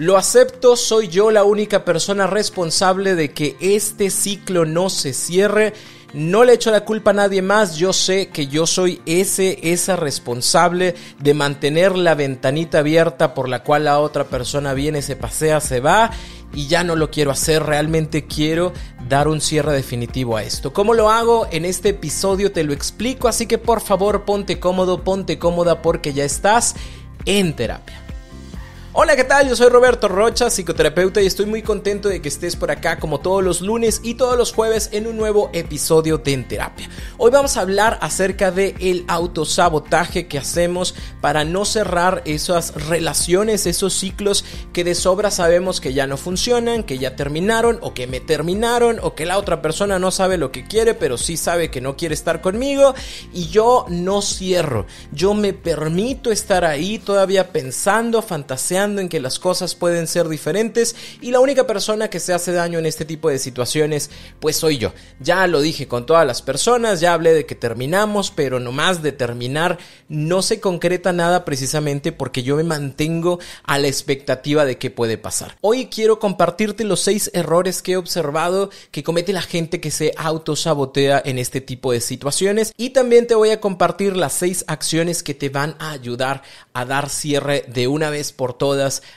Lo acepto, soy yo la única persona responsable de que este ciclo no se cierre. No le echo la culpa a nadie más, yo sé que yo soy ese, esa responsable de mantener la ventanita abierta por la cual la otra persona viene, se pasea, se va y ya no lo quiero hacer, realmente quiero dar un cierre definitivo a esto. ¿Cómo lo hago? En este episodio te lo explico, así que por favor ponte cómodo, ponte cómoda porque ya estás en terapia. Hola, ¿qué tal? Yo soy Roberto Rocha, psicoterapeuta y estoy muy contento de que estés por acá como todos los lunes y todos los jueves en un nuevo episodio de En Terapia. Hoy vamos a hablar acerca de el autosabotaje que hacemos para no cerrar esas relaciones, esos ciclos que de sobra sabemos que ya no funcionan, que ya terminaron o que me terminaron o que la otra persona no sabe lo que quiere, pero sí sabe que no quiere estar conmigo y yo no cierro. Yo me permito estar ahí todavía pensando, fantaseando en que las cosas pueden ser diferentes y la única persona que se hace daño en este tipo de situaciones pues soy yo. Ya lo dije con todas las personas, ya hablé de que terminamos, pero nomás de terminar no se concreta nada precisamente porque yo me mantengo a la expectativa de qué puede pasar. Hoy quiero compartirte los seis errores que he observado que comete la gente que se autosabotea en este tipo de situaciones y también te voy a compartir las seis acciones que te van a ayudar a dar cierre de una vez por todas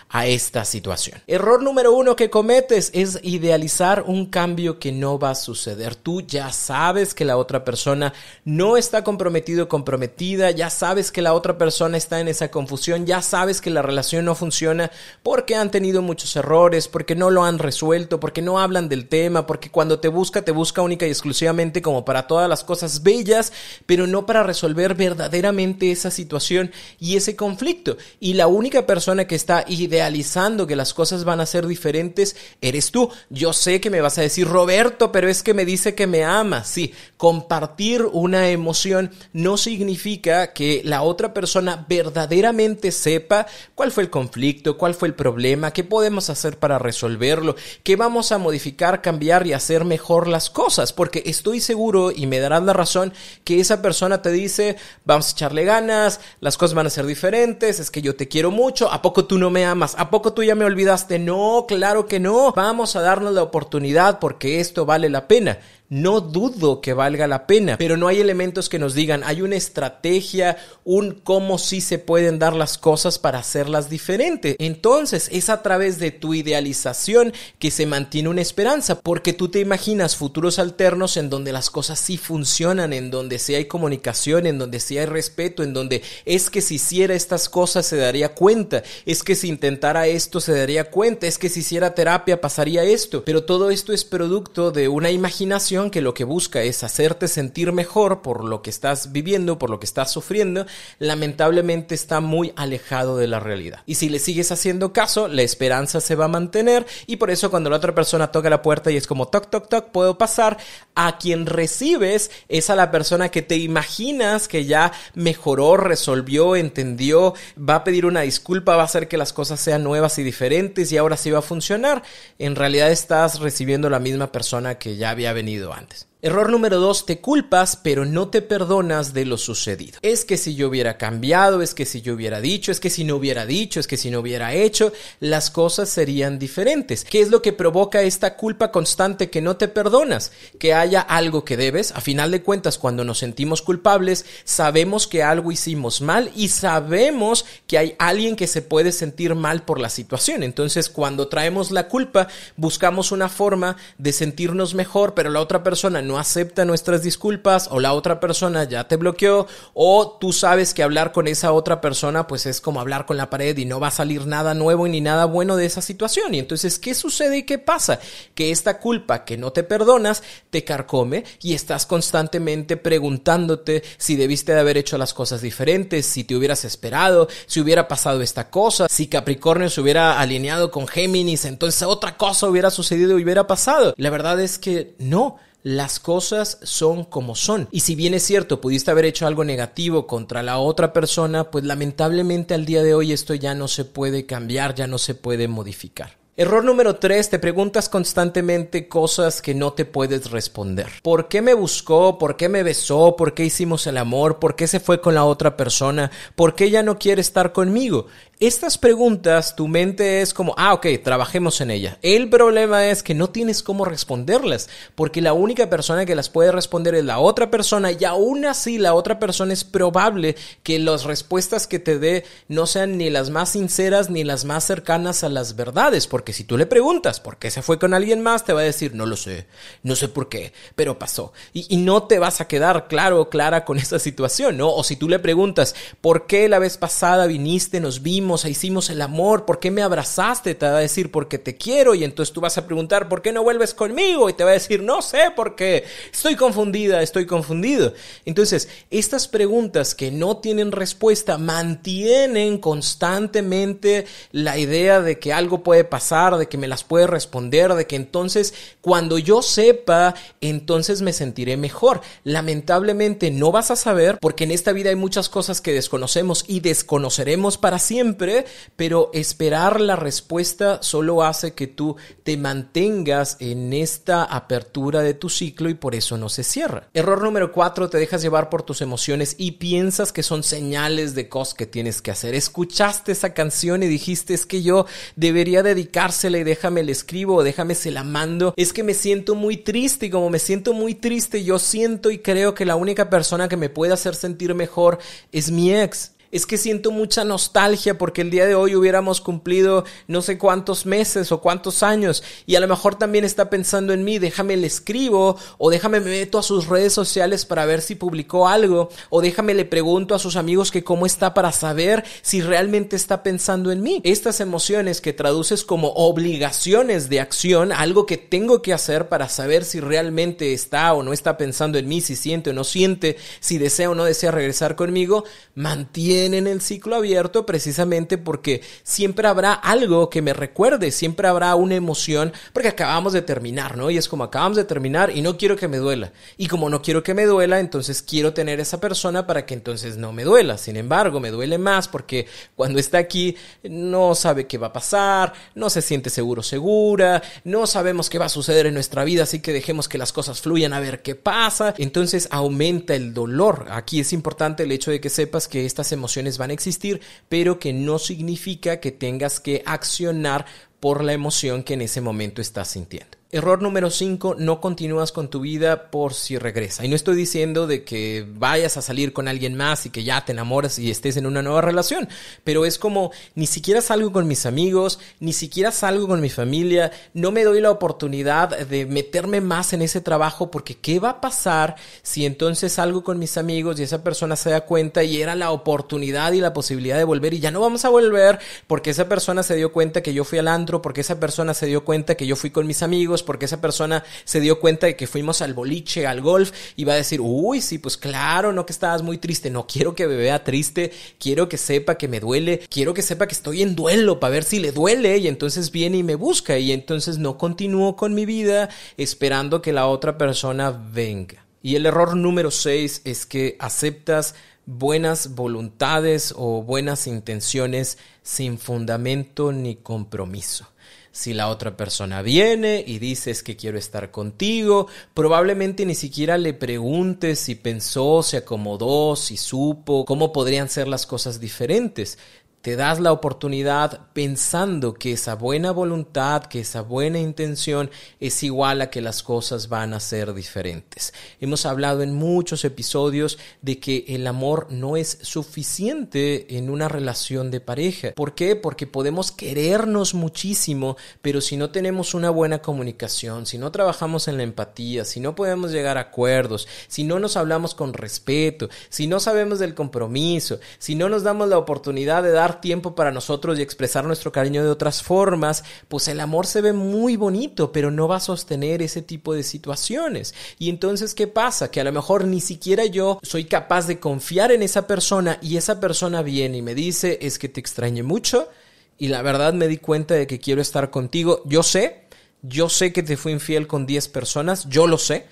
a esta situación. Error número uno que cometes es idealizar un cambio que no va a suceder. Tú ya sabes que la otra persona no está comprometido o comprometida, ya sabes que la otra persona está en esa confusión, ya sabes que la relación no funciona porque han tenido muchos errores, porque no lo han resuelto, porque no hablan del tema, porque cuando te busca te busca única y exclusivamente como para todas las cosas bellas, pero no para resolver verdaderamente esa situación y ese conflicto. Y la única persona que está idealizando que las cosas van a ser diferentes, eres tú. Yo sé que me vas a decir, Roberto, pero es que me dice que me ama. Sí, compartir una emoción no significa que la otra persona verdaderamente sepa cuál fue el conflicto, cuál fue el problema, qué podemos hacer para resolverlo, qué vamos a modificar, cambiar y hacer mejor las cosas, porque estoy seguro y me darás la razón que esa persona te dice, vamos a echarle ganas, las cosas van a ser diferentes, es que yo te quiero mucho, ¿a poco tú tú no me amas? ¿A poco tú ya me olvidaste? No, claro que no. Vamos a darnos la oportunidad porque esto vale la pena. No dudo que valga la pena, pero no hay elementos que nos digan, hay una estrategia, un cómo sí se pueden dar las cosas para hacerlas diferentes. Entonces, es a través de tu idealización que se mantiene una esperanza, porque tú te imaginas futuros alternos en donde las cosas sí funcionan, en donde sí hay comunicación, en donde sí hay respeto, en donde es que si hiciera estas cosas se daría cuenta, es que si intentara esto se daría cuenta, es que si hiciera terapia pasaría esto, pero todo esto es producto de una imaginación que lo que busca es hacerte sentir mejor por lo que estás viviendo, por lo que estás sufriendo, lamentablemente está muy alejado de la realidad. Y si le sigues haciendo caso, la esperanza se va a mantener y por eso cuando la otra persona toca la puerta y es como toc, toc, toc, puedo pasar, a quien recibes es a la persona que te imaginas que ya mejoró, resolvió, entendió, va a pedir una disculpa, va a hacer que las cosas sean nuevas y diferentes y ahora sí va a funcionar. En realidad estás recibiendo la misma persona que ya había venido antes. Error número dos, te culpas pero no te perdonas de lo sucedido. Es que si yo hubiera cambiado, es que si yo hubiera dicho, es que si no hubiera dicho, es que si no hubiera hecho, las cosas serían diferentes. ¿Qué es lo que provoca esta culpa constante que no te perdonas? Que haya algo que debes. A final de cuentas, cuando nos sentimos culpables, sabemos que algo hicimos mal y sabemos que hay alguien que se puede sentir mal por la situación. Entonces, cuando traemos la culpa, buscamos una forma de sentirnos mejor, pero la otra persona no acepta nuestras disculpas o la otra persona ya te bloqueó o tú sabes que hablar con esa otra persona pues es como hablar con la pared y no va a salir nada nuevo ni nada bueno de esa situación. Y entonces, ¿qué sucede y qué pasa? Que esta culpa que no te perdonas te carcome y estás constantemente preguntándote si debiste de haber hecho las cosas diferentes, si te hubieras esperado, si hubiera pasado esta cosa, si Capricornio se hubiera alineado con Géminis, entonces otra cosa hubiera sucedido y hubiera pasado. La verdad es que no las cosas son como son. Y si bien es cierto, pudiste haber hecho algo negativo contra la otra persona, pues lamentablemente al día de hoy esto ya no se puede cambiar, ya no se puede modificar. Error número 3, te preguntas constantemente cosas que no te puedes responder. ¿Por qué me buscó? ¿Por qué me besó? ¿Por qué hicimos el amor? ¿Por qué se fue con la otra persona? ¿Por qué ella no quiere estar conmigo? Estas preguntas, tu mente es como, ah, ok, trabajemos en ella. El problema es que no tienes cómo responderlas, porque la única persona que las puede responder es la otra persona y aún así la otra persona es probable que las respuestas que te dé no sean ni las más sinceras ni las más cercanas a las verdades, porque si tú le preguntas por qué se fue con alguien más, te va a decir, no lo sé, no sé por qué, pero pasó. Y, no te vas a quedar claro o clara con esa situación, ¿no? O si tú le preguntas, ¿por qué la vez pasada viniste, nos vimos, hicimos el amor, ¿por qué me abrazaste? Te va a decir, porque te quiero, y entonces tú vas a preguntar, ¿por qué no vuelves conmigo? Y te va a decir, no sé, porque estoy confundida, estoy confundido. Entonces, estas preguntas que no tienen respuesta mantienen constantemente la idea de que algo puede pasar, de que me las puede responder, de que entonces cuando yo sepa, entonces me sentiré mejor. Lamentablemente no vas a saber porque en esta vida hay muchas cosas que desconocemos y desconoceremos para siempre pero esperar la respuesta solo hace que tú te mantengas en esta apertura de tu ciclo y por eso no se cierra. Error número cuatro, te dejas llevar por tus emociones y piensas que son señales de cosas que tienes que hacer. Escuchaste esa canción y dijiste es que yo debería y déjame le escribo o déjame se la mando. Es que me siento muy triste y como me siento muy triste yo siento y creo que la única persona que me puede hacer sentir mejor es mi ex es que siento mucha nostalgia porque el día de hoy hubiéramos cumplido no sé cuántos meses o cuántos años y a lo mejor también está pensando en mí, déjame le escribo o déjame me meto a sus redes sociales para ver si publicó algo o déjame le pregunto a sus amigos que cómo está para saber si realmente está pensando en mí. Estas emociones que traduces como obligaciones de acción, algo que tengo que hacer para saber si realmente está o no está pensando en mí, si siente o no siente, si desea o no desea regresar conmigo, mantiene en el ciclo abierto precisamente porque siempre habrá algo que me recuerde, siempre habrá una emoción, porque acabamos de terminar, ¿no? Y es como acabamos de terminar y no quiero que me duela. Y como no quiero que me duela, entonces quiero tener esa persona para que entonces no me duela. Sin embargo, me duele más porque cuando está aquí no sabe qué va a pasar, no se siente seguro, segura, no sabemos qué va a suceder en nuestra vida, así que dejemos que las cosas fluyan a ver qué pasa. Entonces aumenta el dolor. Aquí es importante el hecho de que sepas que estas emociones van a existir, pero que no significa que tengas que accionar por la emoción que en ese momento estás sintiendo. Error número 5, no continúas con tu vida por si regresa. Y no estoy diciendo de que vayas a salir con alguien más y que ya te enamoras y estés en una nueva relación, pero es como ni siquiera salgo con mis amigos, ni siquiera salgo con mi familia, no me doy la oportunidad de meterme más en ese trabajo porque ¿qué va a pasar si entonces salgo con mis amigos y esa persona se da cuenta y era la oportunidad y la posibilidad de volver y ya no vamos a volver porque esa persona se dio cuenta que yo fui al antro, porque esa persona se dio cuenta que yo fui con mis amigos, porque esa persona se dio cuenta de que fuimos al boliche, al golf, y va a decir, uy, sí, pues claro, no que estabas muy triste, no quiero que me vea triste, quiero que sepa que me duele, quiero que sepa que estoy en duelo para ver si le duele, y entonces viene y me busca, y entonces no continúo con mi vida esperando que la otra persona venga. Y el error número 6 es que aceptas buenas voluntades o buenas intenciones sin fundamento ni compromiso. Si la otra persona viene y dices que quiero estar contigo, probablemente ni siquiera le preguntes si pensó, se acomodó, si supo, cómo podrían ser las cosas diferentes te das la oportunidad pensando que esa buena voluntad, que esa buena intención es igual a que las cosas van a ser diferentes. Hemos hablado en muchos episodios de que el amor no es suficiente en una relación de pareja. ¿Por qué? Porque podemos querernos muchísimo, pero si no tenemos una buena comunicación, si no trabajamos en la empatía, si no podemos llegar a acuerdos, si no nos hablamos con respeto, si no sabemos del compromiso, si no nos damos la oportunidad de dar tiempo para nosotros y expresar nuestro cariño de otras formas, pues el amor se ve muy bonito, pero no va a sostener ese tipo de situaciones. Y entonces, ¿qué pasa? Que a lo mejor ni siquiera yo soy capaz de confiar en esa persona y esa persona viene y me dice, es que te extrañe mucho y la verdad me di cuenta de que quiero estar contigo. Yo sé, yo sé que te fui infiel con 10 personas, yo lo sé,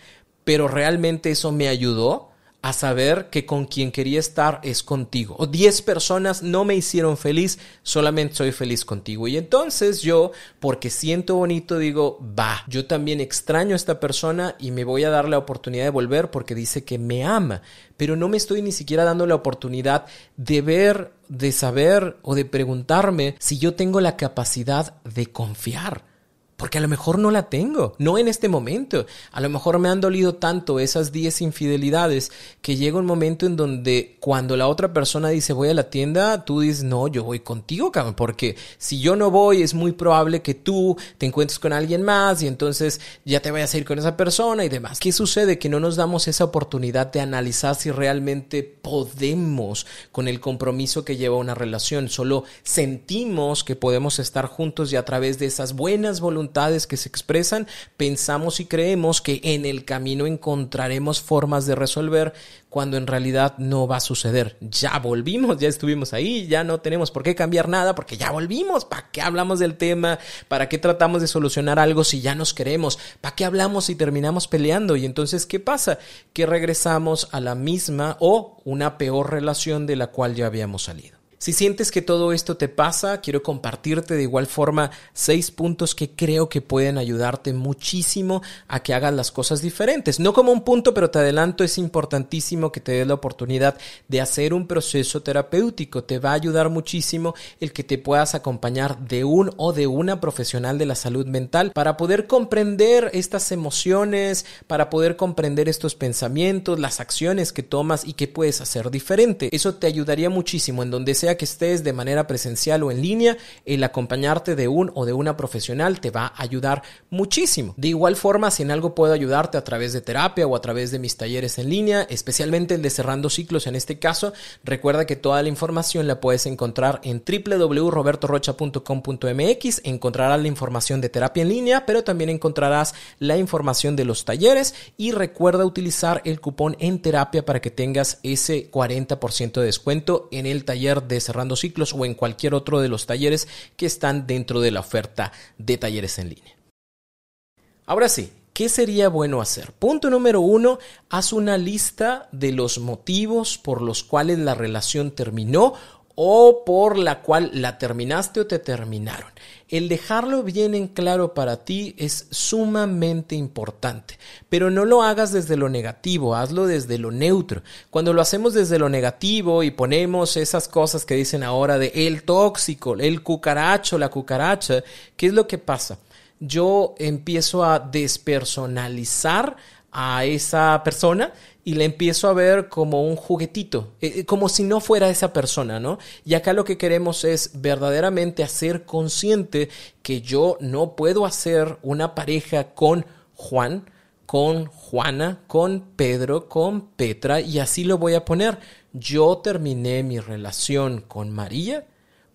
pero realmente eso me ayudó a saber que con quien quería estar es contigo. O 10 personas no me hicieron feliz, solamente soy feliz contigo. Y entonces yo, porque siento bonito, digo, va, yo también extraño a esta persona y me voy a dar la oportunidad de volver porque dice que me ama. Pero no me estoy ni siquiera dando la oportunidad de ver, de saber o de preguntarme si yo tengo la capacidad de confiar. Porque a lo mejor no la tengo, no en este momento. A lo mejor me han dolido tanto esas 10 infidelidades que llega un momento en donde cuando la otra persona dice voy a la tienda, tú dices no, yo voy contigo, cabrón, porque si yo no voy es muy probable que tú te encuentres con alguien más y entonces ya te vayas a ir con esa persona y demás. ¿Qué sucede? Que no nos damos esa oportunidad de analizar si realmente podemos con el compromiso que lleva una relación. Solo sentimos que podemos estar juntos y a través de esas buenas voluntades que se expresan, pensamos y creemos que en el camino encontraremos formas de resolver cuando en realidad no va a suceder. Ya volvimos, ya estuvimos ahí, ya no tenemos por qué cambiar nada porque ya volvimos. ¿Para qué hablamos del tema? ¿Para qué tratamos de solucionar algo si ya nos queremos? ¿Para qué hablamos si terminamos peleando? Y entonces, ¿qué pasa? Que regresamos a la misma o una peor relación de la cual ya habíamos salido. Si sientes que todo esto te pasa, quiero compartirte de igual forma seis puntos que creo que pueden ayudarte muchísimo a que hagas las cosas diferentes. No como un punto, pero te adelanto, es importantísimo que te des la oportunidad de hacer un proceso terapéutico. Te va a ayudar muchísimo el que te puedas acompañar de un o de una profesional de la salud mental para poder comprender estas emociones, para poder comprender estos pensamientos, las acciones que tomas y que puedes hacer diferente. Eso te ayudaría muchísimo en donde que estés de manera presencial o en línea, el acompañarte de un o de una profesional te va a ayudar muchísimo. De igual forma, si en algo puedo ayudarte a través de terapia o a través de mis talleres en línea, especialmente el de cerrando ciclos en este caso, recuerda que toda la información la puedes encontrar en www.robertorocha.com.mx, encontrarás la información de terapia en línea, pero también encontrarás la información de los talleres y recuerda utilizar el cupón en terapia para que tengas ese 40% de descuento en el taller de cerrando ciclos o en cualquier otro de los talleres que están dentro de la oferta de talleres en línea. Ahora sí, ¿qué sería bueno hacer? Punto número uno, haz una lista de los motivos por los cuales la relación terminó o por la cual la terminaste o te terminaron. El dejarlo bien en claro para ti es sumamente importante, pero no lo hagas desde lo negativo, hazlo desde lo neutro. Cuando lo hacemos desde lo negativo y ponemos esas cosas que dicen ahora de el tóxico, el cucaracho, la cucaracha, ¿qué es lo que pasa? Yo empiezo a despersonalizar a esa persona y la empiezo a ver como un juguetito, eh, eh, como si no fuera esa persona, ¿no? Y acá lo que queremos es verdaderamente hacer consciente que yo no puedo hacer una pareja con Juan, con Juana, con Pedro, con Petra, y así lo voy a poner. Yo terminé mi relación con María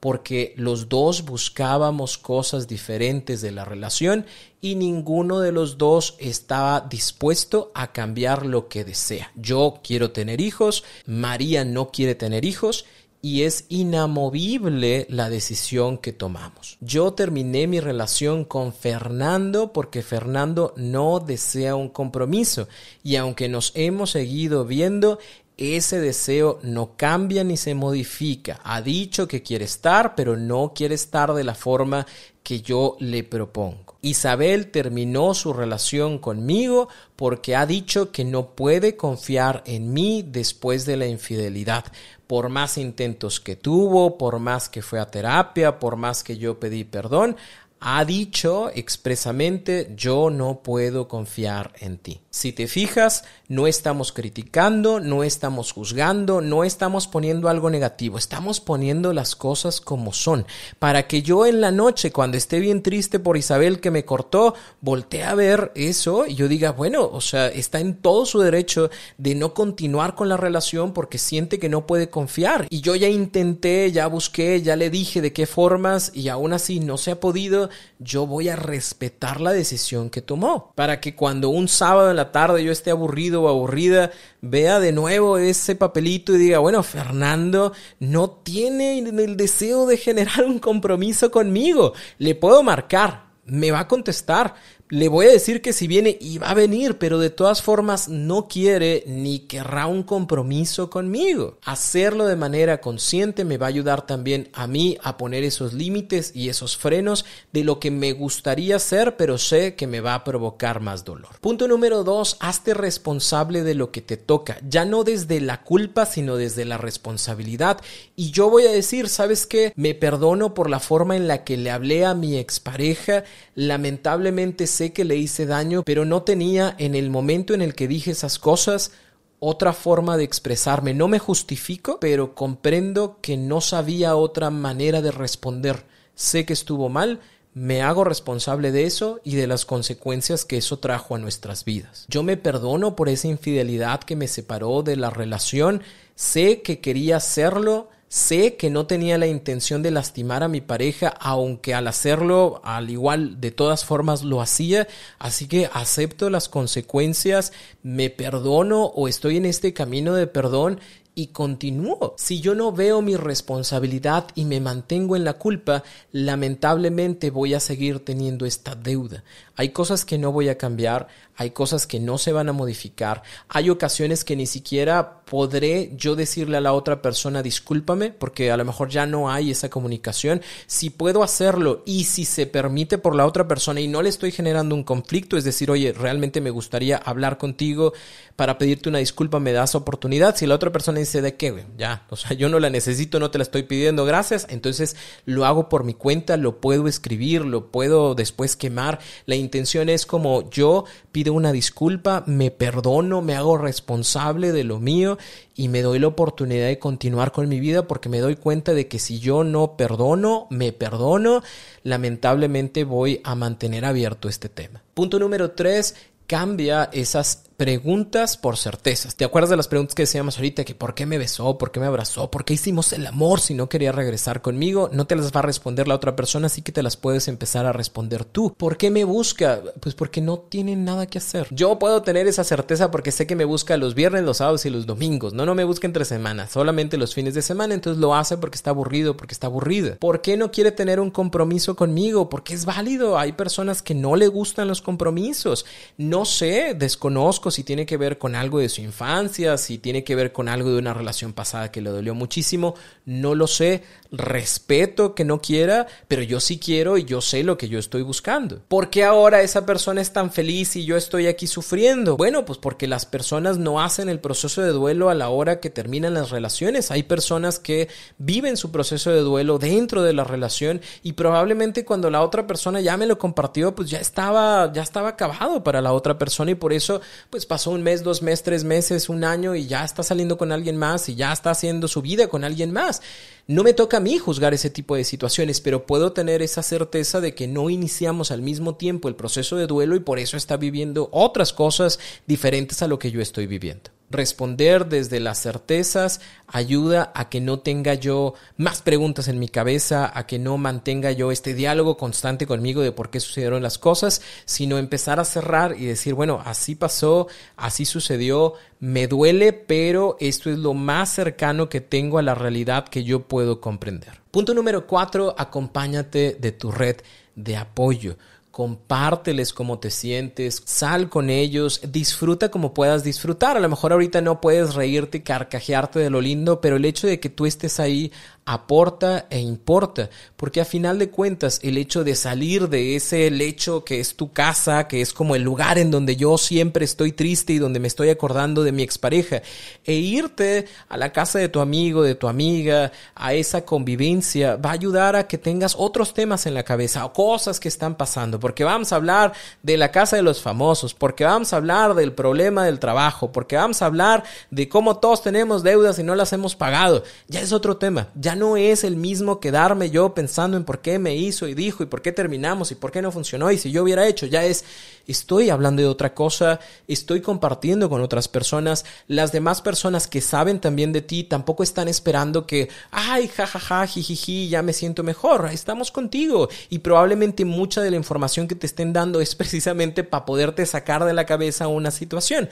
porque los dos buscábamos cosas diferentes de la relación y ninguno de los dos estaba dispuesto a cambiar lo que desea. Yo quiero tener hijos, María no quiere tener hijos y es inamovible la decisión que tomamos. Yo terminé mi relación con Fernando porque Fernando no desea un compromiso y aunque nos hemos seguido viendo, ese deseo no cambia ni se modifica. Ha dicho que quiere estar, pero no quiere estar de la forma que yo le propongo. Isabel terminó su relación conmigo porque ha dicho que no puede confiar en mí después de la infidelidad. Por más intentos que tuvo, por más que fue a terapia, por más que yo pedí perdón, ha dicho expresamente yo no puedo confiar en ti. Si te fijas, no estamos criticando, no estamos juzgando, no estamos poniendo algo negativo, estamos poniendo las cosas como son, para que yo en la noche, cuando esté bien triste por Isabel que me cortó, voltee a ver eso y yo diga, bueno, o sea, está en todo su derecho de no continuar con la relación porque siente que no puede confiar. Y yo ya intenté, ya busqué, ya le dije de qué formas y aún así no se ha podido, yo voy a respetar la decisión que tomó, para que cuando un sábado en la tarde yo esté aburrido o aburrida, vea de nuevo ese papelito y diga, bueno, Fernando no tiene el deseo de generar un compromiso conmigo. Le puedo marcar, me va a contestar, le voy a decir que si viene y va a venir, pero de todas formas no quiere ni querrá un compromiso conmigo. Hacerlo de manera consciente me va a ayudar también a mí a poner esos límites y esos frenos de lo que me gustaría hacer, pero sé que me va a provocar más dolor. Punto número dos, hazte responsable de lo que te toca, ya no desde la culpa, sino desde la responsabilidad. Y yo voy a decir, ¿sabes qué? Me perdono por la forma en la que le hablé a mi expareja, lamentablemente sé que le hice daño, pero no tenía en el momento en el que dije esas cosas otra forma de expresarme. No me justifico, pero comprendo que no sabía otra manera de responder. Sé que estuvo mal, me hago responsable de eso y de las consecuencias que eso trajo a nuestras vidas. Yo me perdono por esa infidelidad que me separó de la relación, sé que quería hacerlo, Sé que no tenía la intención de lastimar a mi pareja, aunque al hacerlo, al igual, de todas formas lo hacía, así que acepto las consecuencias, me perdono o estoy en este camino de perdón y continúo. Si yo no veo mi responsabilidad y me mantengo en la culpa, lamentablemente voy a seguir teniendo esta deuda. Hay cosas que no voy a cambiar, hay cosas que no se van a modificar, hay ocasiones que ni siquiera podré yo decirle a la otra persona discúlpame porque a lo mejor ya no hay esa comunicación. Si puedo hacerlo y si se permite por la otra persona y no le estoy generando un conflicto, es decir, oye, realmente me gustaría hablar contigo para pedirte una disculpa, me das oportunidad. Si la otra persona dice de qué, ya, o sea, yo no la necesito, no te la estoy pidiendo, gracias, entonces lo hago por mi cuenta, lo puedo escribir, lo puedo después quemar. La intención es como yo pido una disculpa, me perdono, me hago responsable de lo mío y me doy la oportunidad de continuar con mi vida porque me doy cuenta de que si yo no perdono, me perdono, lamentablemente voy a mantener abierto este tema. Punto número tres, cambia esas preguntas por certezas. ¿Te acuerdas de las preguntas que decíamos ahorita? Que por qué me besó, por qué me abrazó, por qué hicimos el amor si no quería regresar conmigo. No te las va a responder la otra persona, así que te las puedes empezar a responder tú. ¿Por qué me busca? Pues porque no tiene nada que hacer. Yo puedo tener esa certeza porque sé que me busca los viernes, los sábados y los domingos. No, no me busca entre semanas, solamente los fines de semana. Entonces lo hace porque está aburrido, porque está aburrida. ¿Por qué no quiere tener un compromiso conmigo? Porque es válido. Hay personas que no le gustan los compromisos. No sé, desconozco si tiene que ver con algo de su infancia, si tiene que ver con algo de una relación pasada que le dolió muchísimo, no lo sé, respeto que no quiera, pero yo sí quiero y yo sé lo que yo estoy buscando. ¿Por qué ahora esa persona es tan feliz y yo estoy aquí sufriendo? Bueno, pues porque las personas no hacen el proceso de duelo a la hora que terminan las relaciones. Hay personas que viven su proceso de duelo dentro de la relación y probablemente cuando la otra persona ya me lo compartió, pues ya estaba ya estaba acabado para la otra persona y por eso pues pasó un mes, dos meses, tres meses, un año y ya está saliendo con alguien más y ya está haciendo su vida con alguien más. No me toca a mí juzgar ese tipo de situaciones, pero puedo tener esa certeza de que no iniciamos al mismo tiempo el proceso de duelo y por eso está viviendo otras cosas diferentes a lo que yo estoy viviendo. Responder desde las certezas ayuda a que no tenga yo más preguntas en mi cabeza, a que no mantenga yo este diálogo constante conmigo de por qué sucedieron las cosas, sino empezar a cerrar y decir, bueno, así pasó, así sucedió, me duele, pero esto es lo más cercano que tengo a la realidad que yo puedo comprender. Punto número cuatro, acompáñate de tu red de apoyo compárteles cómo te sientes, sal con ellos, disfruta como puedas disfrutar. A lo mejor ahorita no puedes reírte y carcajearte de lo lindo, pero el hecho de que tú estés ahí aporta e importa, porque a final de cuentas el hecho de salir de ese lecho que es tu casa, que es como el lugar en donde yo siempre estoy triste y donde me estoy acordando de mi expareja, e irte a la casa de tu amigo, de tu amiga, a esa convivencia, va a ayudar a que tengas otros temas en la cabeza o cosas que están pasando, porque vamos a hablar de la casa de los famosos, porque vamos a hablar del problema del trabajo, porque vamos a hablar de cómo todos tenemos deudas y no las hemos pagado, ya es otro tema, ya no es el mismo quedarme yo pensando en por qué me hizo y dijo y por qué terminamos y por qué no funcionó y si yo hubiera hecho, ya es, estoy hablando de otra cosa, estoy compartiendo con otras personas, las demás personas que saben también de ti tampoco están esperando que, ay, jajaja, jijiji, ya me siento mejor, estamos contigo y probablemente mucha de la información que te estén dando es precisamente para poderte sacar de la cabeza una situación.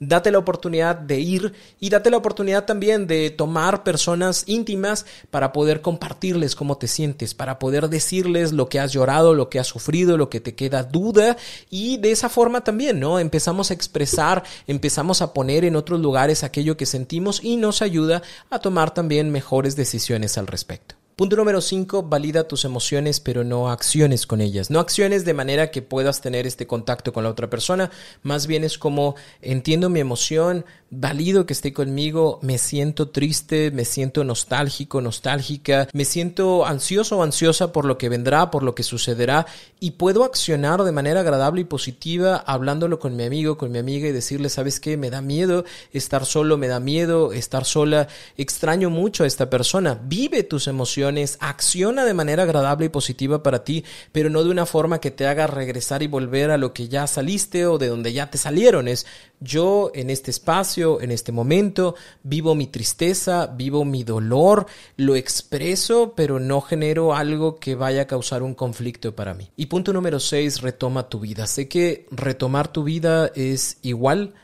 Date la oportunidad de ir y date la oportunidad también de tomar personas íntimas para poder compartirles cómo te sientes, para poder decirles lo que has llorado, lo que has sufrido, lo que te queda duda y de esa forma también, ¿no? Empezamos a expresar, empezamos a poner en otros lugares aquello que sentimos y nos ayuda a tomar también mejores decisiones al respecto. Punto número 5, valida tus emociones, pero no acciones con ellas. No acciones de manera que puedas tener este contacto con la otra persona. Más bien es como entiendo mi emoción, valido que esté conmigo, me siento triste, me siento nostálgico, nostálgica, me siento ansioso o ansiosa por lo que vendrá, por lo que sucederá y puedo accionar de manera agradable y positiva hablándolo con mi amigo, con mi amiga y decirle, ¿sabes qué? Me da miedo estar solo, me da miedo estar sola, extraño mucho a esta persona. Vive tus emociones acciona de manera agradable y positiva para ti, pero no de una forma que te haga regresar y volver a lo que ya saliste o de donde ya te salieron. Es yo en este espacio, en este momento, vivo mi tristeza, vivo mi dolor, lo expreso, pero no genero algo que vaya a causar un conflicto para mí. Y punto número 6, retoma tu vida. Sé que retomar tu vida es igual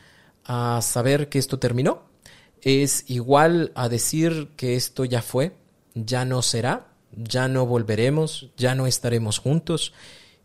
a saber que esto terminó, es igual a decir que esto ya fue, ya no será, ya no volveremos, ya no estaremos juntos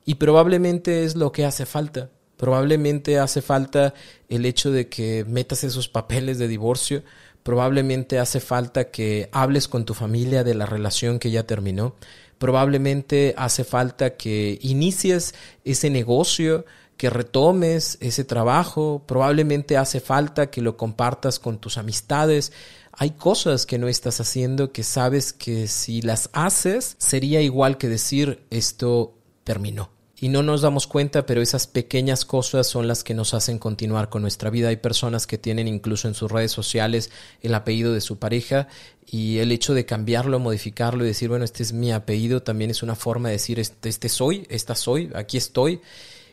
y probablemente es lo que hace falta. Probablemente hace falta el hecho de que metas esos papeles de divorcio, probablemente hace falta que hables con tu familia de la relación que ya terminó, probablemente hace falta que inicies ese negocio, que retomes ese trabajo, probablemente hace falta que lo compartas con tus amistades, hay cosas que no estás haciendo que sabes que si las haces sería igual que decir esto terminó. Y no nos damos cuenta, pero esas pequeñas cosas son las que nos hacen continuar con nuestra vida. Hay personas que tienen incluso en sus redes sociales el apellido de su pareja y el hecho de cambiarlo, modificarlo y decir, bueno, este es mi apellido, también es una forma de decir, este, este soy, esta soy, aquí estoy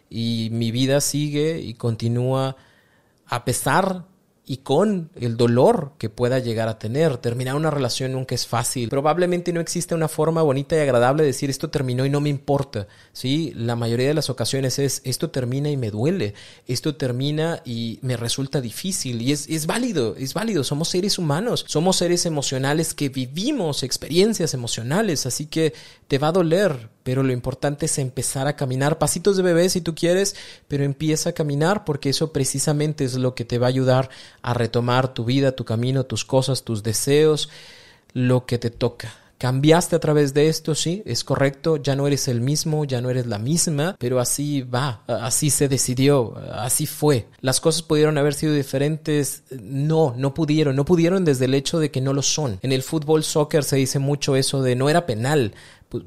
y mi vida sigue y continúa a pesar y con el dolor que pueda llegar a tener. Terminar una relación nunca es fácil. Probablemente no existe una forma bonita y agradable de decir esto terminó y no me importa. ¿sí? La mayoría de las ocasiones es esto termina y me duele, esto termina y me resulta difícil y es, es válido, es válido. Somos seres humanos, somos seres emocionales que vivimos experiencias emocionales, así que te va a doler, pero lo importante es empezar a caminar, pasitos de bebé si tú quieres, pero empieza a caminar porque eso precisamente es lo que te va a ayudar a retomar tu vida, tu camino, tus cosas, tus deseos, lo que te toca. Cambiaste a través de esto, sí, es correcto, ya no eres el mismo, ya no eres la misma, pero así va, así se decidió, así fue. Las cosas pudieron haber sido diferentes, no, no pudieron, no pudieron desde el hecho de que no lo son. En el fútbol soccer se dice mucho eso de no era penal,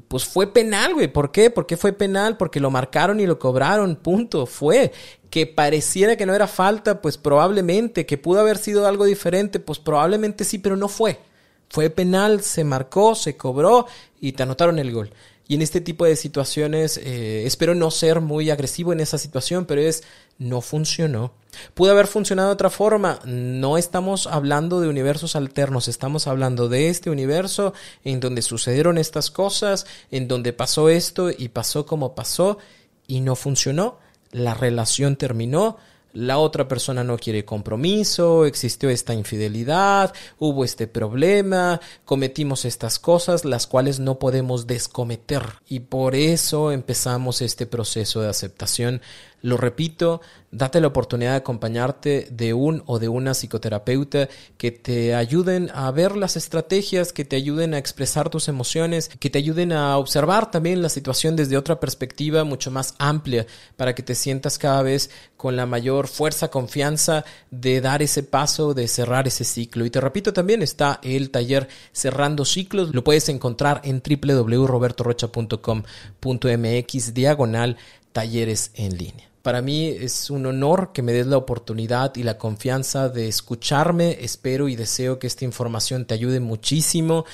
pues, fue penal, güey. ¿Por qué? ¿Por qué fue penal? Porque lo marcaron y lo cobraron, punto. Fue. Que pareciera que no era falta, pues probablemente. Que pudo haber sido algo diferente, pues probablemente sí, pero no fue. Fue penal, se marcó, se cobró y te anotaron el gol. Y en este tipo de situaciones, eh, espero no ser muy agresivo en esa situación, pero es, no funcionó. Pudo haber funcionado de otra forma. No estamos hablando de universos alternos, estamos hablando de este universo en donde sucedieron estas cosas, en donde pasó esto y pasó como pasó y no funcionó. La relación terminó, la otra persona no quiere compromiso, existió esta infidelidad, hubo este problema, cometimos estas cosas, las cuales no podemos descometer. Y por eso empezamos este proceso de aceptación. Lo repito, date la oportunidad de acompañarte de un o de una psicoterapeuta que te ayuden a ver las estrategias, que te ayuden a expresar tus emociones, que te ayuden a observar también la situación desde otra perspectiva mucho más amplia para que te sientas cada vez con la mayor fuerza, confianza de dar ese paso, de cerrar ese ciclo. Y te repito, también está el taller Cerrando Ciclos. Lo puedes encontrar en www.robertorocha.com.mx diagonal talleres en línea. Para mí es un honor que me des la oportunidad y la confianza de escucharme. Espero y deseo que esta información te ayude muchísimo.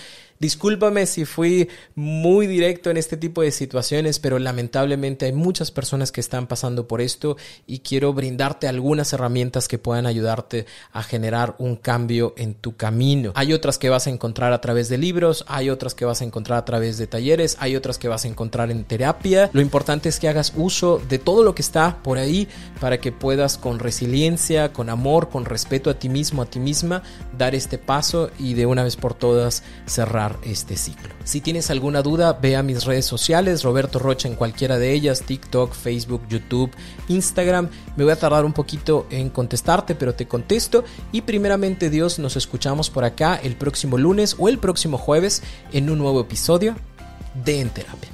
Discúlpame si fui muy directo en este tipo de situaciones, pero lamentablemente hay muchas personas que están pasando por esto y quiero brindarte algunas herramientas que puedan ayudarte a generar un cambio en tu camino. Hay otras que vas a encontrar a través de libros, hay otras que vas a encontrar a través de talleres, hay otras que vas a encontrar en terapia. Lo importante es que hagas uso de todo lo que está por ahí para que puedas con resiliencia, con amor, con respeto a ti mismo, a ti misma, dar este paso y de una vez por todas este ciclo. Si tienes alguna duda, ve a mis redes sociales, Roberto Rocha en cualquiera de ellas, TikTok, Facebook, YouTube, Instagram. Me voy a tardar un poquito en contestarte, pero te contesto. Y primeramente Dios, nos escuchamos por acá el próximo lunes o el próximo jueves en un nuevo episodio de En Terapia.